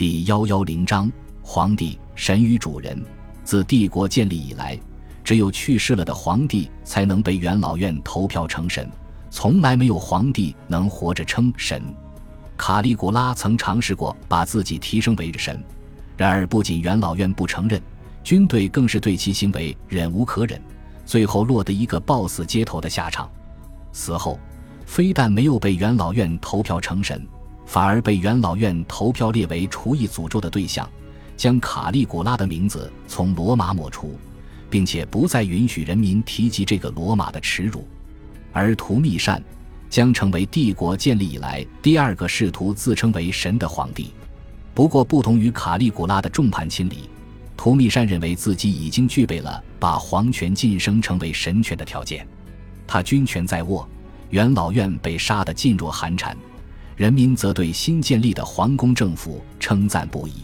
第幺幺零章：皇帝、神与主人。自帝国建立以来，只有去世了的皇帝才能被元老院投票成神，从来没有皇帝能活着称神。卡利古拉曾尝试过把自己提升为神，然而不仅元老院不承认，军队更是对其行为忍无可忍，最后落得一个暴死街头的下场。死后，非但没有被元老院投票成神。反而被元老院投票列为除异诅咒的对象，将卡利古拉的名字从罗马抹除，并且不再允许人民提及这个罗马的耻辱。而图密善将成为帝国建立以来第二个试图自称为神的皇帝。不过，不同于卡利古拉的众叛亲离，图密善认为自己已经具备了把皇权晋升成为神权的条件。他军权在握，元老院被杀得噤若寒蝉。人民则对新建立的皇宫政府称赞不已。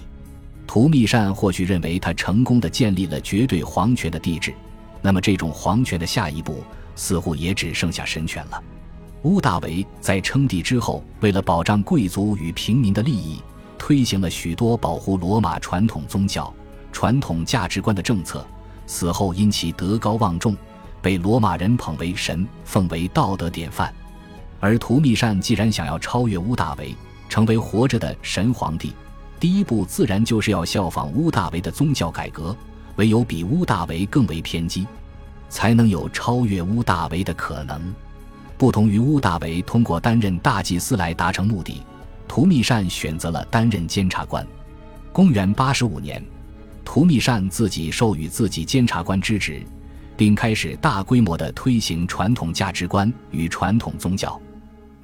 图密善或许认为他成功的建立了绝对皇权的帝制，那么这种皇权的下一步似乎也只剩下神权了。乌大维在称帝之后，为了保障贵族与平民的利益，推行了许多保护罗马传统宗教、传统价值观的政策。死后因其德高望重，被罗马人捧为神，奉为道德典范。而图密善既然想要超越乌大维，成为活着的神皇帝，第一步自然就是要效仿乌大维的宗教改革。唯有比乌大维更为偏激，才能有超越乌大维的可能。不同于乌大维通过担任大祭司来达成目的，图密善选择了担任监察官。公元八十五年，图密善自己授予自己监察官之职，并开始大规模的推行传统价值观与传统宗教。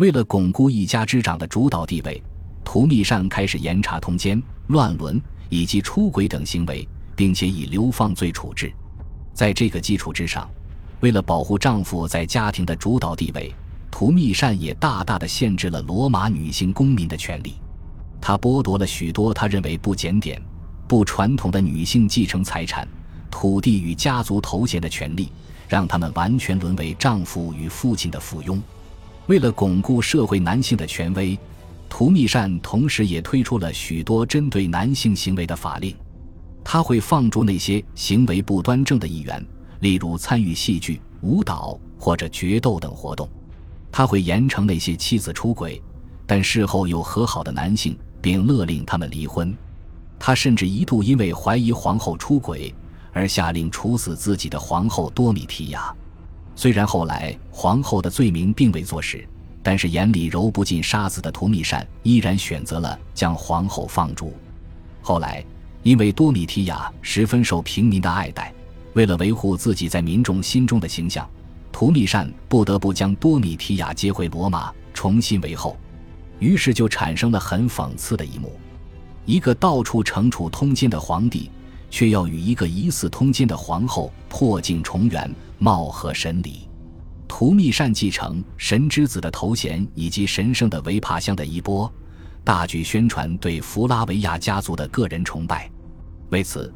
为了巩固一家之长的主导地位，图密善开始严查通奸、乱伦以及出轨等行为，并且以流放罪处置。在这个基础之上，为了保护丈夫在家庭的主导地位，图密善也大大的限制了罗马女性公民的权利。他剥夺了许多他认为不检点、不传统的女性继承财产、土地与家族头衔的权利，让他们完全沦为丈夫与父亲的附庸。为了巩固社会男性的权威，图密善同时也推出了许多针对男性行为的法令。他会放逐那些行为不端正的议员，例如参与戏剧、舞蹈或者决斗等活动。他会严惩那些妻子出轨，但事后又和好的男性，并勒令他们离婚。他甚至一度因为怀疑皇后出轨而下令处死自己的皇后多米提亚。虽然后来皇后的罪名并未坐实，但是眼里揉不进沙子的图密善依然选择了将皇后放逐。后来，因为多米提亚十分受平民的爱戴，为了维护自己在民众心中的形象，图密善不得不将多米提亚接回罗马，重新为后。于是就产生了很讽刺的一幕：一个到处惩处通奸的皇帝。却要与一个疑似通奸的皇后破镜重圆，貌合神离。图密善继承神之子的头衔以及神圣的维帕乡的衣钵，大举宣传对弗拉维亚家族的个人崇拜。为此，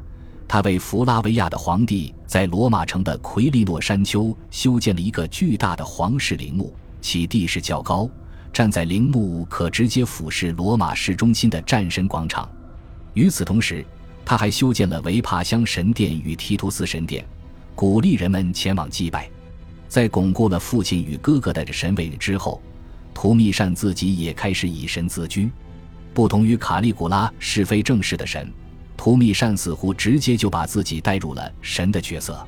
他为弗拉维亚的皇帝在罗马城的奎利诺山丘修建了一个巨大的皇室陵墓，其地势较高，站在陵墓可直接俯视罗马市中心的战神广场。与此同时，他还修建了维帕乡神殿与提图斯神殿，鼓励人们前往祭拜。在巩固了父亲与哥哥的神位之后，图密善自己也开始以神自居。不同于卡利古拉是非正式的神，图密善似乎直接就把自己带入了神的角色。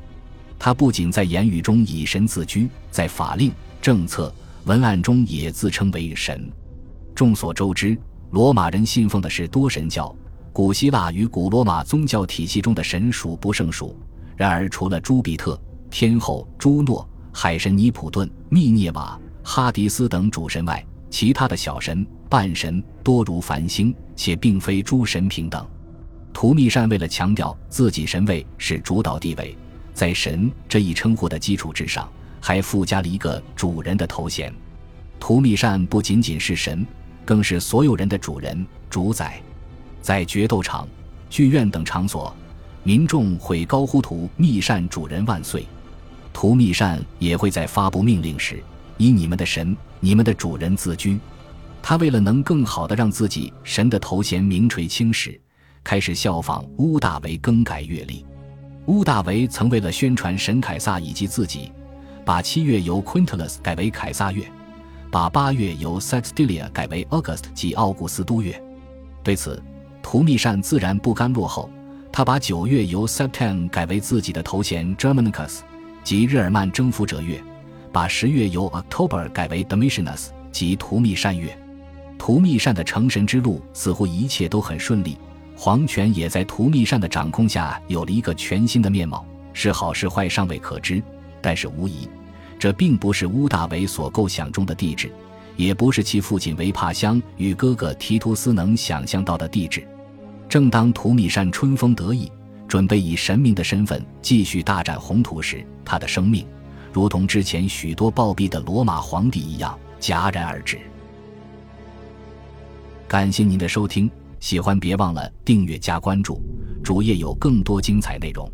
他不仅在言语中以神自居，在法令、政策、文案中也自称为神。众所周知，罗马人信奉的是多神教。古希腊与古罗马宗教体系中的神数不胜数，然而除了朱庇特、天后朱诺、海神尼普顿、密涅瓦、哈迪斯等主神外，其他的小神、半神多如繁星，且并非诸神平等。图密善为了强调自己神位是主导地位，在神这一称呼的基础之上，还附加了一个主人的头衔。图密善不仅仅是神，更是所有人的主人、主宰。在决斗场、剧院等场所，民众会高呼“图密善主人万岁”。图密善也会在发布命令时，以“你们的神、你们的主人”自居。他为了能更好地让自己神的头衔名垂青史，开始效仿屋大维更改月历。屋大维曾为了宣传神凯撒以及自己，把七月由 Quintilis 改为凯撒月，把八月由 Sextilia 改为 August 即奥古斯都月。对此，图密善自然不甘落后，他把九月由 Septem 改为自己的头衔 Germanicus 即日耳曼征服者月，把十月由 October 改为 Domitianus 即图密善月。图密善的成神之路似乎一切都很顺利，皇权也在图密善的掌控下有了一个全新的面貌。是好是坏尚未可知，但是无疑，这并不是乌大维所构想中的地质，也不是其父亲维帕乡与哥哥提图斯能想象到的地质。正当图米善春风得意，准备以神明的身份继续大展宏图时，他的生命，如同之前许多暴毙的罗马皇帝一样戛然而止。感谢您的收听，喜欢别忘了订阅加关注，主页有更多精彩内容。